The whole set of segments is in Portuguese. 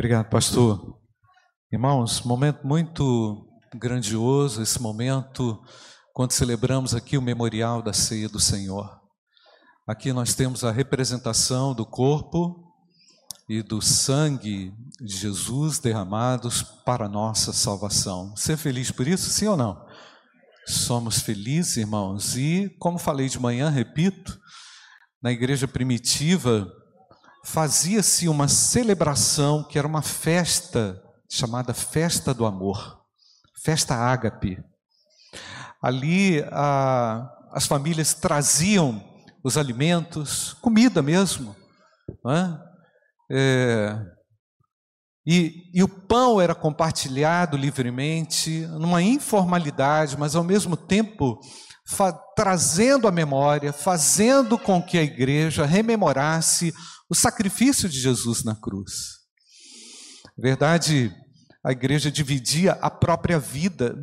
Obrigado, pastor. Irmãos, momento muito grandioso esse momento quando celebramos aqui o memorial da ceia do Senhor. Aqui nós temos a representação do corpo e do sangue de Jesus derramados para nossa salvação. Ser feliz por isso, sim ou não? Somos felizes, irmãos, e como falei de manhã, repito, na igreja primitiva fazia-se uma celebração que era uma festa chamada Festa do Amor, Festa Ágape. Ali a, as famílias traziam os alimentos, comida mesmo, é? É, e, e o pão era compartilhado livremente, numa informalidade, mas ao mesmo tempo trazendo a memória, fazendo com que a igreja rememorasse o sacrifício de Jesus na cruz. Na verdade, a igreja dividia a própria vida.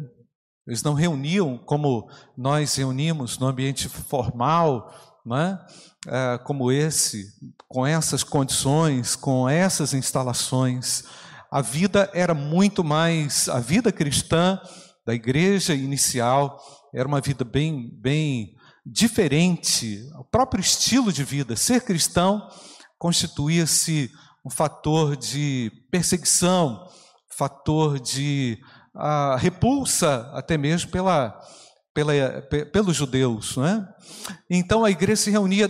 Eles não reuniam como nós reunimos no ambiente formal, né? É, como esse, com essas condições, com essas instalações. A vida era muito mais, a vida cristã da igreja inicial era uma vida bem, bem diferente. O próprio estilo de vida, ser cristão, constituía-se um fator de perseguição, fator de uh, repulsa, até mesmo pela, pela, pelos judeus. Né? Então a igreja se reunia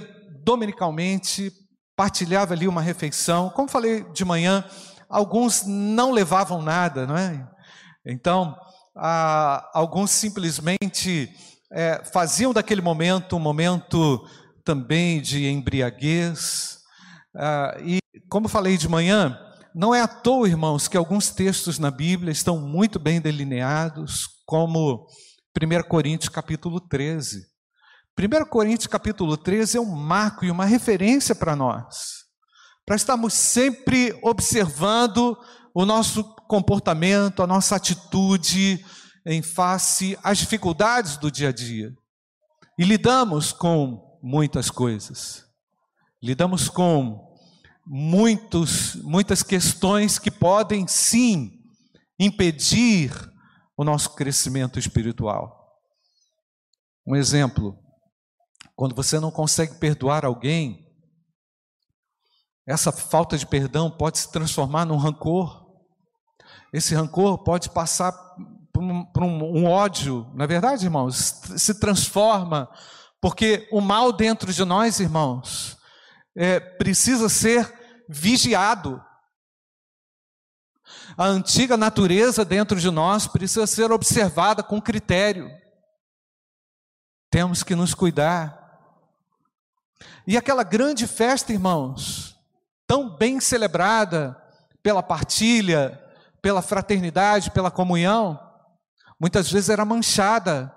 dominicalmente, partilhava ali uma refeição. Como falei de manhã, alguns não levavam nada, não é? Então, alguns simplesmente é, faziam daquele momento um momento também de embriaguez. Ah, e, como falei de manhã, não é à toa, irmãos, que alguns textos na Bíblia estão muito bem delineados, como 1 Coríntios capítulo 13. 1 Coríntios capítulo 13 é um marco e uma referência para nós, para estarmos sempre observando o nosso comportamento, a nossa atitude em face às dificuldades do dia a dia. E lidamos com muitas coisas, lidamos com muitos, muitas questões que podem sim impedir o nosso crescimento espiritual. Um exemplo, quando você não consegue perdoar alguém, essa falta de perdão pode se transformar num rancor. Esse rancor pode passar por um, um, um ódio. Na é verdade, irmãos, se transforma, porque o mal dentro de nós, irmãos, é, precisa ser vigiado. A antiga natureza dentro de nós precisa ser observada com critério. Temos que nos cuidar. E aquela grande festa, irmãos, tão bem celebrada pela partilha, pela fraternidade, pela comunhão, muitas vezes era manchada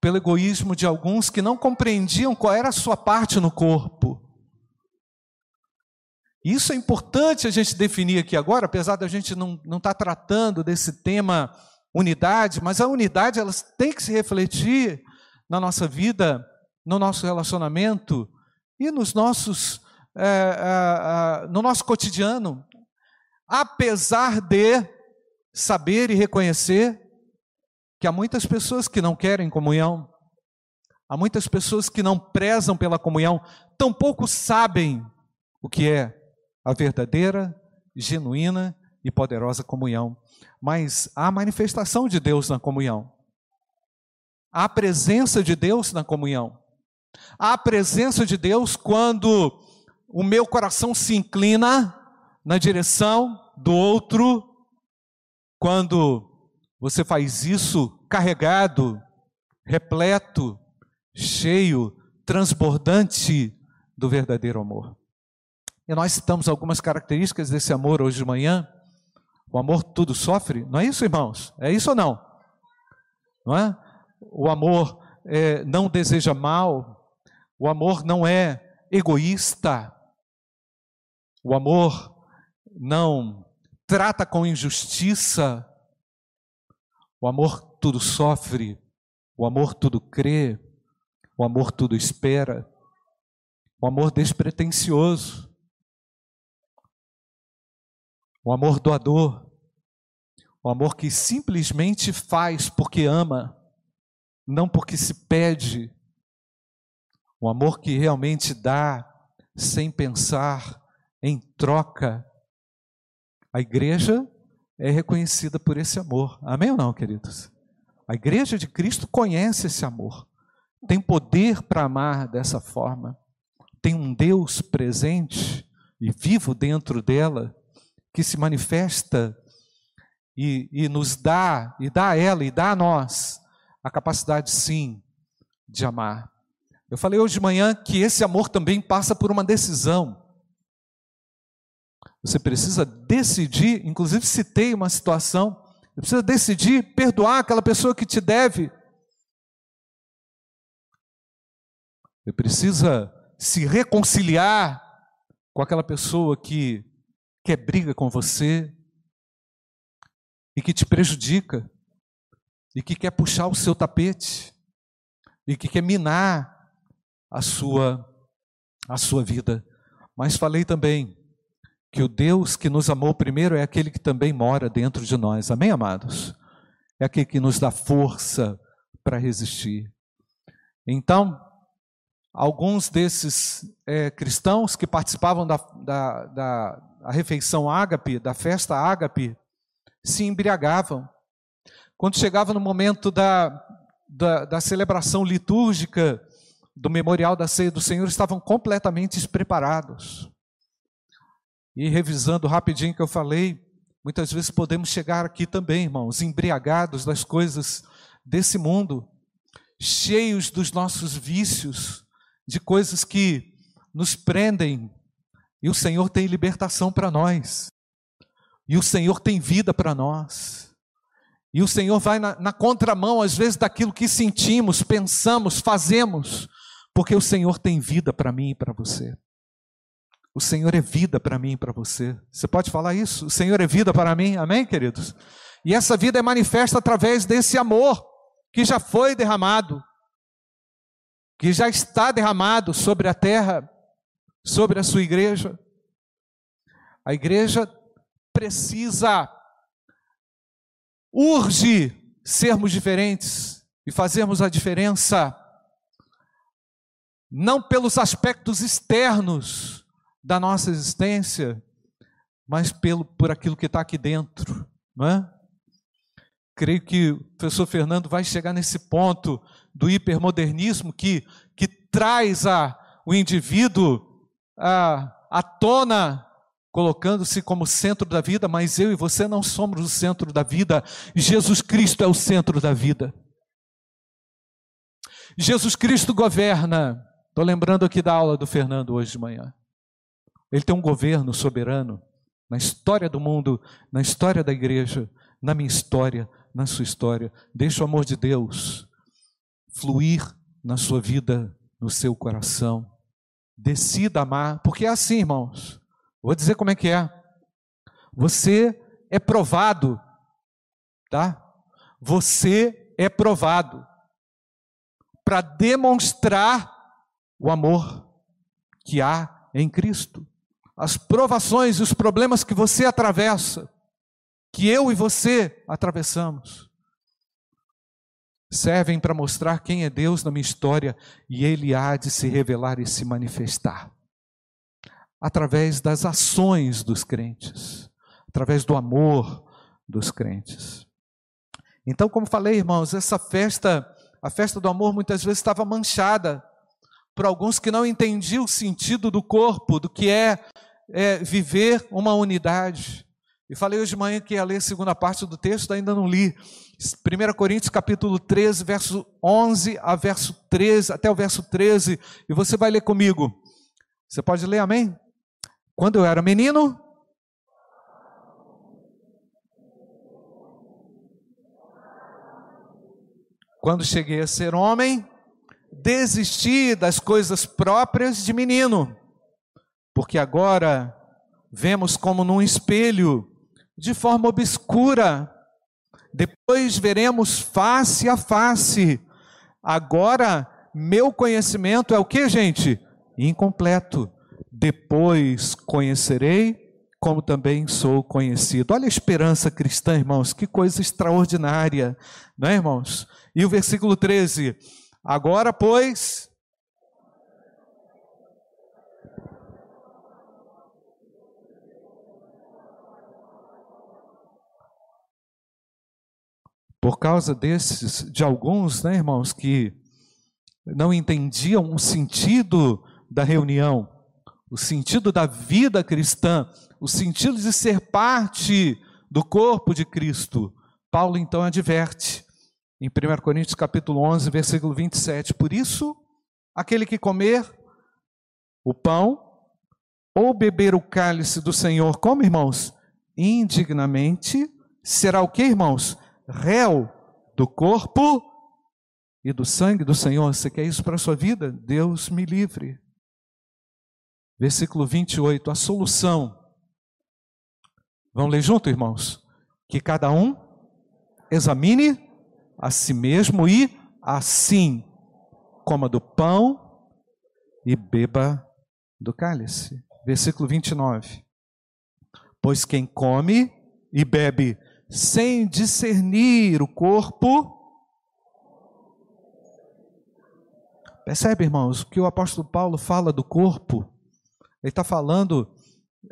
pelo egoísmo de alguns que não compreendiam qual era a sua parte no corpo. Isso é importante a gente definir aqui agora, apesar da gente não estar tá tratando desse tema unidade, mas a unidade ela tem que se refletir na nossa vida no nosso relacionamento e nos nossos, é, é, é, no nosso cotidiano, apesar de saber e reconhecer que há muitas pessoas que não querem comunhão, há muitas pessoas que não prezam pela comunhão, tampouco sabem o que é a verdadeira, genuína e poderosa comunhão. Mas há manifestação de Deus na comunhão. Há presença de Deus na comunhão. A presença de Deus quando o meu coração se inclina na direção do outro, quando você faz isso carregado, repleto, cheio, transbordante do verdadeiro amor. E nós citamos algumas características desse amor hoje de manhã. O amor tudo sofre, não é isso, irmãos? É isso ou não? Não é? O amor é, não deseja mal, o amor não é egoísta. O amor não trata com injustiça. O amor tudo sofre. O amor tudo crê. O amor tudo espera. O amor despretensioso. o amor doador, o amor que simplesmente faz porque ama, não porque se pede, o amor que realmente dá sem pensar em troca. A igreja é reconhecida por esse amor. Amém ou não, queridos? A igreja de Cristo conhece esse amor, tem poder para amar dessa forma, tem um Deus presente e vivo dentro dela, que se manifesta e, e nos dá, e dá a ela, e dá a nós, a capacidade sim de amar. Eu falei hoje de manhã que esse amor também passa por uma decisão. Você precisa decidir, inclusive citei uma situação, você precisa decidir perdoar aquela pessoa que te deve. Você precisa se reconciliar com aquela pessoa que quer briga com você e que te prejudica e que quer puxar o seu tapete e que quer minar a sua a sua vida. Mas falei também que o Deus que nos amou primeiro é aquele que também mora dentro de nós. Amém, amados? É aquele que nos dá força para resistir. Então, alguns desses é, cristãos que participavam da, da, da refeição ágape, da festa ágape, se embriagavam. Quando chegava no momento da, da, da celebração litúrgica do memorial da ceia do Senhor, estavam completamente despreparados. E revisando rapidinho que eu falei, muitas vezes podemos chegar aqui também, irmãos, embriagados das coisas desse mundo, cheios dos nossos vícios, de coisas que nos prendem, e o Senhor tem libertação para nós, e o Senhor tem vida para nós, e o Senhor vai na, na contramão, às vezes, daquilo que sentimos, pensamos, fazemos, porque o Senhor tem vida para mim e para você. O Senhor é vida para mim e para você. Você pode falar isso? O Senhor é vida para mim, amém, queridos? E essa vida é manifesta através desse amor que já foi derramado, que já está derramado sobre a terra, sobre a sua igreja. A igreja precisa, urge sermos diferentes e fazermos a diferença, não pelos aspectos externos, da nossa existência, mas pelo, por aquilo que está aqui dentro, não é? Creio que o professor Fernando vai chegar nesse ponto do hipermodernismo que, que traz a, o indivíduo à, à tona, colocando-se como centro da vida, mas eu e você não somos o centro da vida, Jesus Cristo é o centro da vida. Jesus Cristo governa. Estou lembrando aqui da aula do Fernando hoje de manhã. Ele tem um governo soberano na história do mundo, na história da igreja, na minha história, na sua história. Deixa o amor de Deus fluir na sua vida, no seu coração. Decida amar, porque é assim, irmãos. Vou dizer como é que é. Você é provado, tá? Você é provado para demonstrar o amor que há em Cristo as provações e os problemas que você atravessa, que eu e você atravessamos, servem para mostrar quem é Deus na minha história e Ele há de se revelar e se manifestar através das ações dos crentes, através do amor dos crentes. Então, como falei, irmãos, essa festa, a festa do amor, muitas vezes estava manchada por alguns que não entendiam o sentido do corpo, do que é é, viver uma unidade. E falei hoje de manhã que ia ler a segunda parte do texto, ainda não li. 1 Coríntios capítulo 13, verso 11 a verso 13, até o verso 13, e você vai ler comigo. Você pode ler, amém? Quando eu era menino, quando cheguei a ser homem, desisti das coisas próprias de menino porque agora vemos como num espelho, de forma obscura, depois veremos face a face. Agora, meu conhecimento é o que, gente? Incompleto. Depois conhecerei como também sou conhecido. Olha a esperança cristã, irmãos, que coisa extraordinária, não é, irmãos? E o versículo 13: Agora, pois, por causa desses, de alguns, né, irmãos, que não entendiam o sentido da reunião, o sentido da vida cristã, o sentido de ser parte do corpo de Cristo. Paulo então adverte em 1 Coríntios capítulo 11, versículo 27, por isso aquele que comer o pão ou beber o cálice do Senhor, como irmãos, indignamente, será o que, irmãos? réu do corpo e do sangue do Senhor. Você quer isso para a sua vida? Deus me livre. Versículo 28, a solução. Vamos ler junto, irmãos? Que cada um examine a si mesmo e assim coma do pão e beba do cálice. Versículo 29. Pois quem come e bebe sem discernir o corpo. Percebe, irmãos, que o apóstolo Paulo fala do corpo, ele está falando,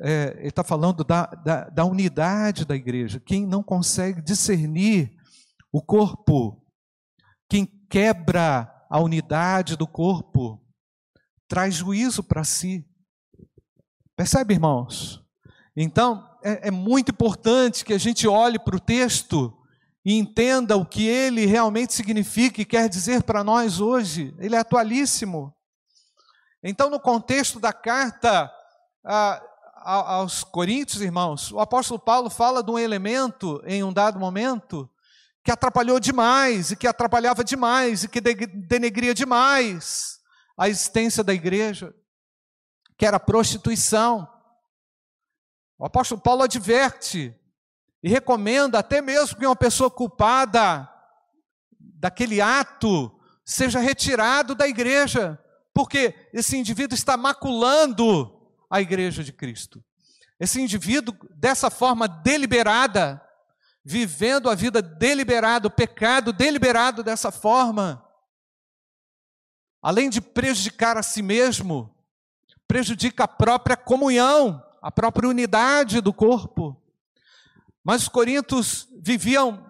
é, ele está falando da, da, da unidade da igreja. Quem não consegue discernir o corpo, quem quebra a unidade do corpo, traz juízo para si. Percebe, irmãos? Então, é, é muito importante que a gente olhe para o texto e entenda o que ele realmente significa e quer dizer para nós hoje. Ele é atualíssimo. Então, no contexto da carta a, aos Coríntios, irmãos, o apóstolo Paulo fala de um elemento em um dado momento que atrapalhou demais e que atrapalhava demais e que denegria demais a existência da igreja, que era a prostituição. O apóstolo Paulo adverte e recomenda até mesmo que uma pessoa culpada daquele ato seja retirado da igreja, porque esse indivíduo está maculando a igreja de Cristo. Esse indivíduo, dessa forma deliberada, vivendo a vida deliberada, o pecado deliberado dessa forma, além de prejudicar a si mesmo, prejudica a própria comunhão a própria unidade do corpo. Mas os coríntios viviam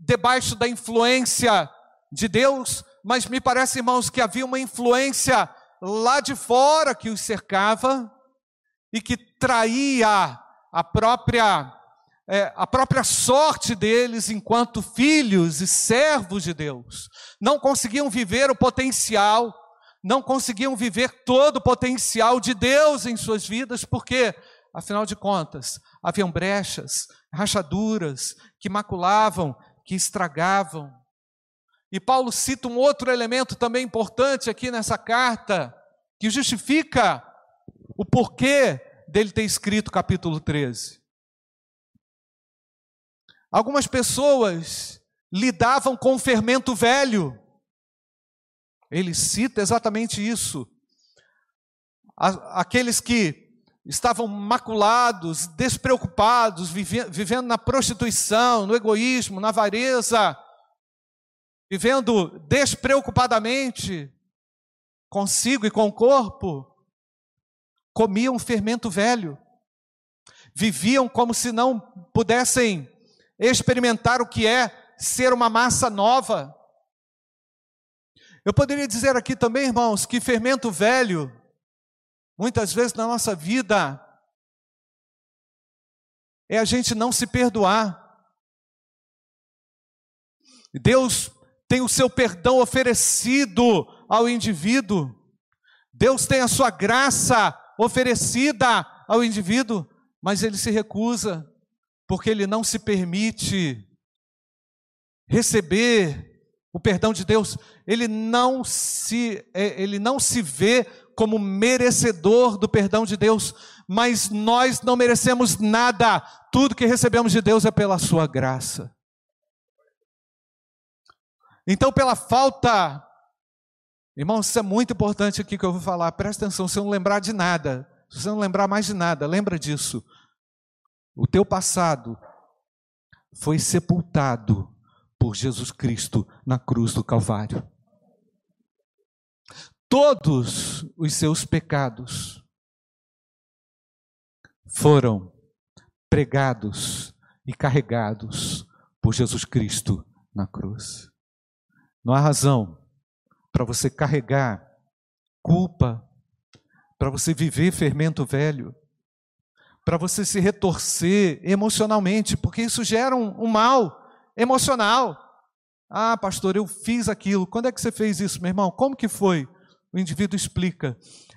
debaixo da influência de Deus, mas me parece, irmãos, que havia uma influência lá de fora que os cercava e que traía a própria é, a própria sorte deles enquanto filhos e servos de Deus. Não conseguiam viver o potencial, não conseguiam viver todo o potencial de Deus em suas vidas, porque Afinal de contas, haviam brechas, rachaduras que maculavam, que estragavam. E Paulo cita um outro elemento também importante aqui nessa carta, que justifica o porquê dele ter escrito capítulo 13. Algumas pessoas lidavam com fermento velho. Ele cita exatamente isso. Aqueles que estavam maculados, despreocupados, vivendo na prostituição, no egoísmo, na avareza, vivendo despreocupadamente consigo e com o corpo, comiam fermento velho, viviam como se não pudessem experimentar o que é ser uma massa nova. Eu poderia dizer aqui também, irmãos, que fermento velho Muitas vezes na nossa vida é a gente não se perdoar. Deus tem o seu perdão oferecido ao indivíduo. Deus tem a sua graça oferecida ao indivíduo, mas ele se recusa, porque ele não se permite receber o perdão de Deus. Ele não se é, ele não se vê como merecedor do perdão de Deus, mas nós não merecemos nada, tudo que recebemos de Deus é pela Sua graça. Então, pela falta, irmãos, isso é muito importante aqui que eu vou falar, presta atenção, se você não lembrar de nada, se você não lembrar mais de nada, lembra disso. O teu passado foi sepultado por Jesus Cristo na cruz do Calvário. Todos os seus pecados foram pregados e carregados por Jesus Cristo na cruz. Não há razão para você carregar culpa, para você viver fermento velho, para você se retorcer emocionalmente, porque isso gera um, um mal emocional. Ah, pastor, eu fiz aquilo. Quando é que você fez isso, meu irmão? Como que foi? O indivíduo explica.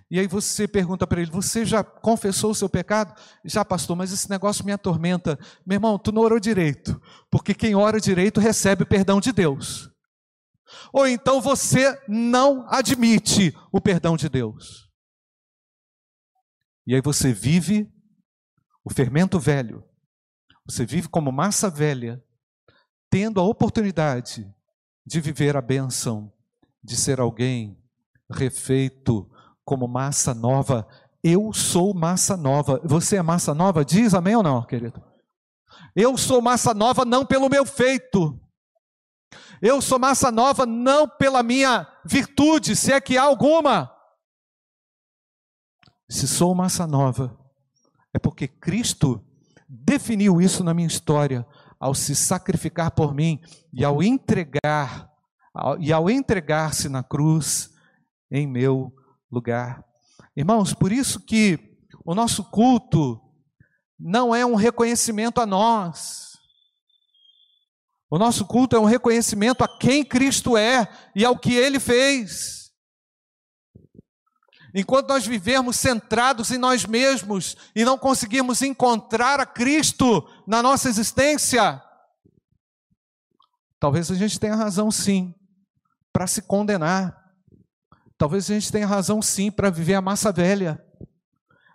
E aí você pergunta para ele: Você já confessou o seu pecado? Já, pastor, mas esse negócio me atormenta. Meu irmão, tu não orou direito, porque quem ora direito recebe o perdão de Deus. Ou então você não admite o perdão de Deus. E aí você vive o fermento velho, você vive como massa velha, tendo a oportunidade de viver a bênção, de ser alguém refeito como massa nova. Eu sou massa nova. Você é massa nova? Diz amém ou não, querido? Eu sou massa nova não pelo meu feito. Eu sou massa nova não pela minha virtude, se é que há alguma. Se sou massa nova, é porque Cristo definiu isso na minha história ao se sacrificar por mim e ao entregar e ao entregar-se na cruz em meu lugar. Irmãos, por isso que o nosso culto não é um reconhecimento a nós. O nosso culto é um reconhecimento a quem Cristo é e ao que ele fez. Enquanto nós vivermos centrados em nós mesmos e não conseguirmos encontrar a Cristo na nossa existência, talvez a gente tenha razão sim para se condenar. Talvez a gente tenha razão sim para viver a massa velha.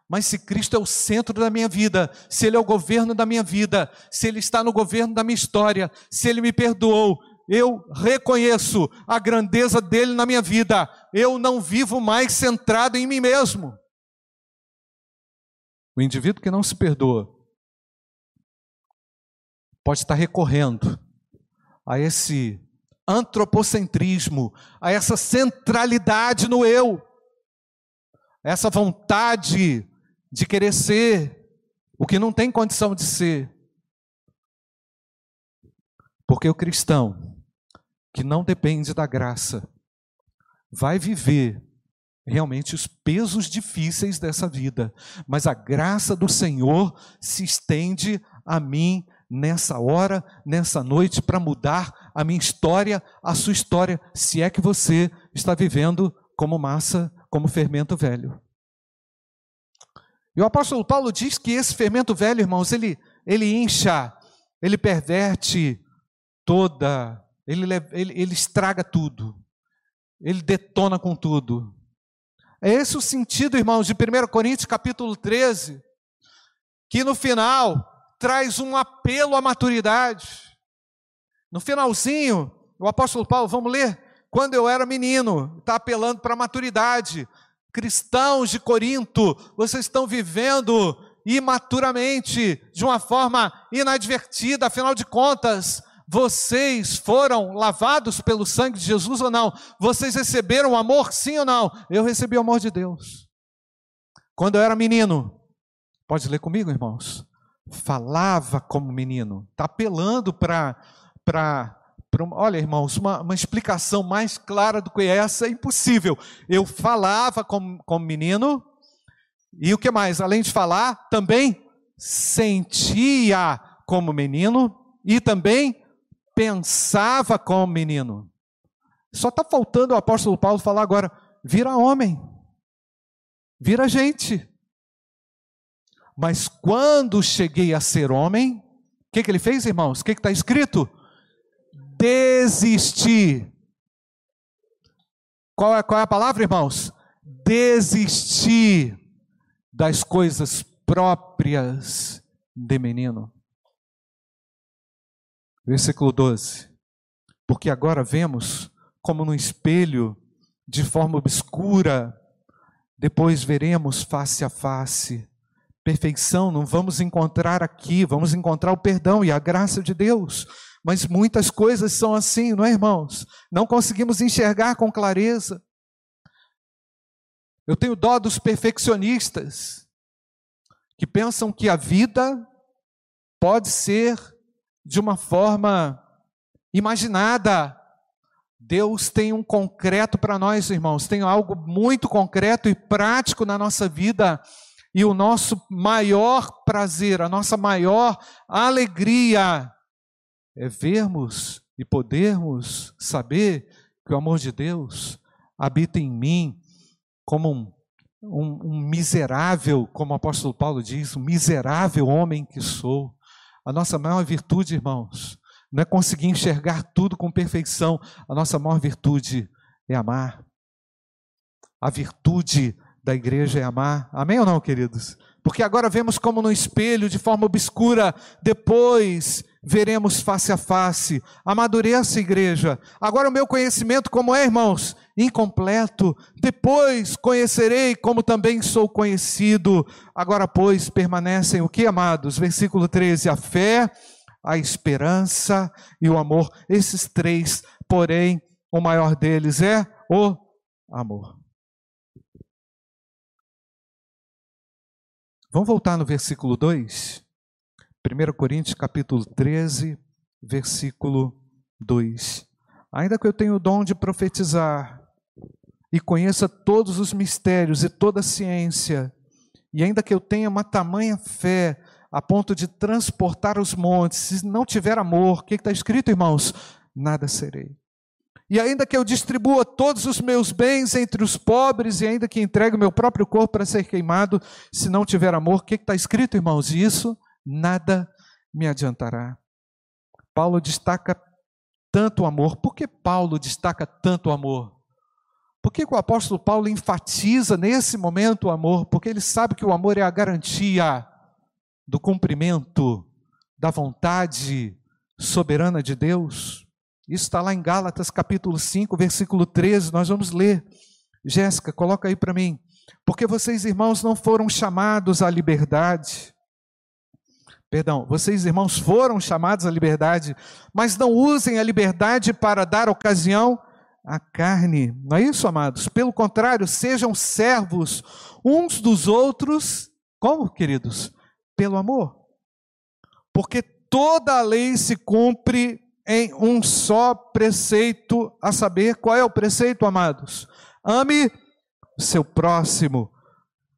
Mas se Cristo é o centro da minha vida, se Ele é o governo da minha vida, se Ele está no governo da minha história, se Ele me perdoou, eu reconheço a grandeza dele na minha vida, eu não vivo mais centrado em mim mesmo. O indivíduo que não se perdoa pode estar recorrendo a esse antropocentrismo, a essa centralidade no eu, essa vontade de querer ser o que não tem condição de ser. Porque o cristão que não depende da graça, vai viver realmente os pesos difíceis dessa vida, mas a graça do Senhor se estende a mim nessa hora, nessa noite, para mudar a minha história, a sua história, se é que você está vivendo como massa, como fermento velho. E o apóstolo Paulo diz que esse fermento velho, irmãos, ele, ele incha, ele perverte toda ele, ele, ele estraga tudo. Ele detona com tudo. É esse o sentido, irmãos, de 1 Coríntios capítulo 13, que no final traz um apelo à maturidade. No finalzinho, o apóstolo Paulo, vamos ler? Quando eu era menino, está apelando para a maturidade. Cristãos de Corinto, vocês estão vivendo imaturamente, de uma forma inadvertida, afinal de contas, vocês foram lavados pelo sangue de Jesus ou não? Vocês receberam amor, sim ou não? Eu recebi o amor de Deus. Quando eu era menino, pode ler comigo, irmãos? Falava como menino, está apelando para. Olha, irmãos, uma, uma explicação mais clara do que essa é impossível. Eu falava como, como menino, e o que mais? Além de falar, também sentia como menino e também pensava como menino. Só está faltando o apóstolo Paulo falar agora: vira homem, vira gente. Mas quando cheguei a ser homem, o que, que ele fez, irmãos? O que está escrito? Desisti. Qual é, qual é a palavra, irmãos? Desistir das coisas próprias de menino. Versículo 12. Porque agora vemos como no espelho, de forma obscura, depois veremos face a face. perfeição não vamos encontrar aqui, vamos encontrar o perdão e a graça de Deus. Mas muitas coisas são assim, não é, irmãos? Não conseguimos enxergar com clareza. Eu tenho dó dos perfeccionistas que pensam que a vida pode ser de uma forma imaginada. Deus tem um concreto para nós, irmãos, tem algo muito concreto e prático na nossa vida. E o nosso maior prazer, a nossa maior alegria é vermos e podermos saber que o amor de Deus habita em mim como um, um, um miserável, como o apóstolo Paulo diz, um miserável homem que sou. A nossa maior virtude, irmãos, não é conseguir enxergar tudo com perfeição. A nossa maior virtude é amar. A virtude da igreja é amar. Amém ou não, queridos? Porque agora vemos como no espelho, de forma obscura, depois veremos face a face. Amadureça, igreja. Agora o meu conhecimento, como é, irmãos? Incompleto. Depois conhecerei como também sou conhecido. Agora, pois, permanecem o que, amados? Versículo 13: a fé a esperança e o amor. Esses três, porém, o maior deles é o amor. Vamos voltar no versículo 2? 1 Coríntios capítulo 13, versículo 2. Ainda que eu tenha o dom de profetizar e conheça todos os mistérios e toda a ciência, e ainda que eu tenha uma tamanha fé a ponto de transportar os montes, se não tiver amor, o que está escrito, irmãos? Nada serei. E ainda que eu distribua todos os meus bens entre os pobres, e ainda que entregue o meu próprio corpo para ser queimado, se não tiver amor, o que está escrito, irmãos? Isso nada me adiantará. Paulo destaca tanto o amor. Por que Paulo destaca tanto o amor? Por que o apóstolo Paulo enfatiza nesse momento o amor? Porque ele sabe que o amor é a garantia do cumprimento da vontade soberana de Deus. Isso está lá em Gálatas capítulo 5, versículo 13, nós vamos ler. Jéssica, coloca aí para mim. Porque vocês, irmãos, não foram chamados à liberdade. Perdão, vocês, irmãos, foram chamados à liberdade, mas não usem a liberdade para dar ocasião à carne. Não é isso, amados? Pelo contrário, sejam servos uns dos outros. Como, queridos? pelo amor. Porque toda a lei se cumpre em um só preceito, a saber, qual é o preceito, amados? Ame seu próximo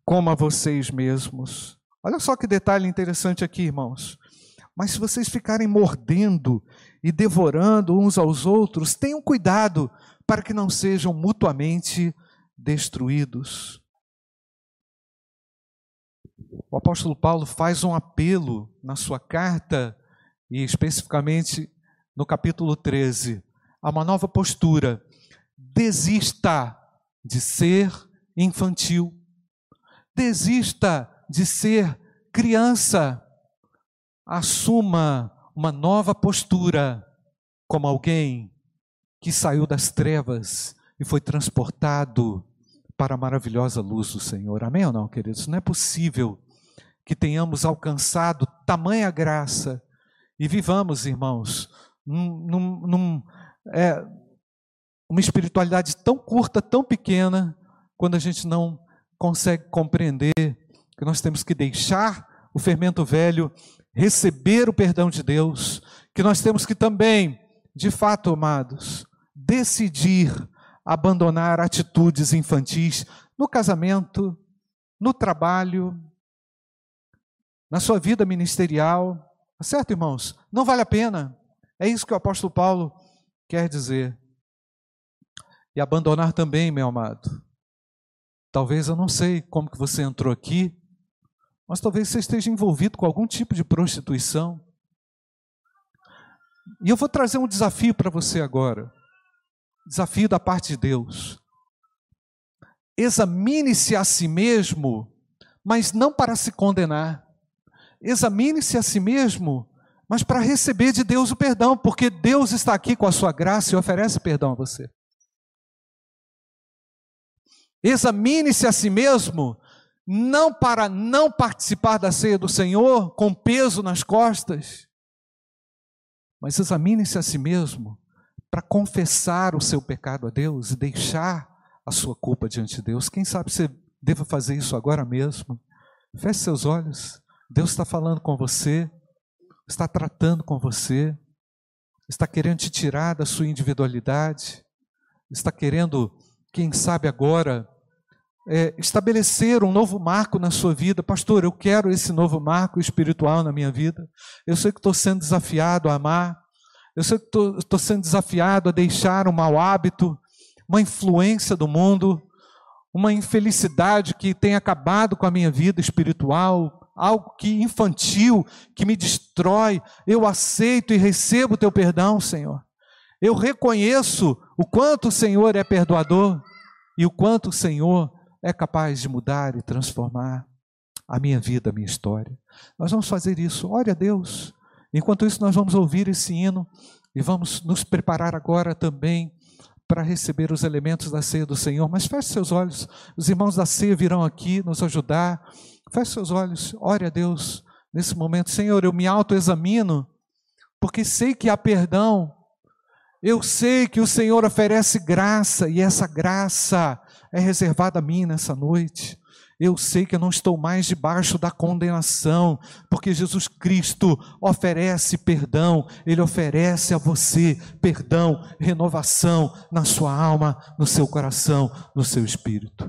como a vocês mesmos. Olha só que detalhe interessante aqui, irmãos. Mas se vocês ficarem mordendo e devorando uns aos outros, tenham cuidado para que não sejam mutuamente destruídos o apóstolo Paulo faz um apelo na sua carta, e especificamente no capítulo 13, a uma nova postura. Desista de ser infantil. Desista de ser criança. Assuma uma nova postura como alguém que saiu das trevas e foi transportado para a maravilhosa luz do Senhor. Amém ou não, queridos? Não é possível que tenhamos alcançado tamanha graça e vivamos, irmãos, num, num, é, uma espiritualidade tão curta, tão pequena, quando a gente não consegue compreender que nós temos que deixar o fermento velho, receber o perdão de Deus, que nós temos que também, de fato, amados, decidir abandonar atitudes infantis no casamento, no trabalho, na sua vida ministerial. Tá certo, irmãos? Não vale a pena. É isso que o apóstolo Paulo quer dizer. E abandonar também, meu amado. Talvez eu não sei como que você entrou aqui, mas talvez você esteja envolvido com algum tipo de prostituição. E eu vou trazer um desafio para você agora. Desafio da parte de Deus. Examine-se a si mesmo, mas não para se condenar. Examine-se a si mesmo, mas para receber de Deus o perdão, porque Deus está aqui com a sua graça e oferece perdão a você. Examine-se a si mesmo, não para não participar da ceia do Senhor com peso nas costas, mas examine-se a si mesmo para confessar o seu pecado a Deus e deixar a sua culpa diante de Deus. Quem sabe você deva fazer isso agora mesmo? Feche seus olhos. Deus está falando com você, está tratando com você, está querendo te tirar da sua individualidade, está querendo, quem sabe agora, é, estabelecer um novo marco na sua vida. Pastor, eu quero esse novo marco espiritual na minha vida. Eu sei que estou sendo desafiado a amar. Eu sei que estou sendo desafiado a deixar um mau hábito, uma influência do mundo, uma infelicidade que tem acabado com a minha vida espiritual, algo que infantil, que me destrói. Eu aceito e recebo o teu perdão, Senhor. Eu reconheço o quanto o Senhor é perdoador e o quanto o Senhor é capaz de mudar e transformar a minha vida, a minha história. Nós vamos fazer isso. Ore a Deus. Enquanto isso, nós vamos ouvir esse hino e vamos nos preparar agora também para receber os elementos da ceia do Senhor. Mas feche seus olhos. Os irmãos da ceia virão aqui nos ajudar. Feche seus olhos. Ore a Deus nesse momento. Senhor, eu me autoexamino porque sei que há perdão. Eu sei que o Senhor oferece graça e essa graça é reservada a mim nessa noite. Eu sei que eu não estou mais debaixo da condenação, porque Jesus Cristo oferece perdão, Ele oferece a você perdão, renovação na sua alma, no seu coração, no seu espírito.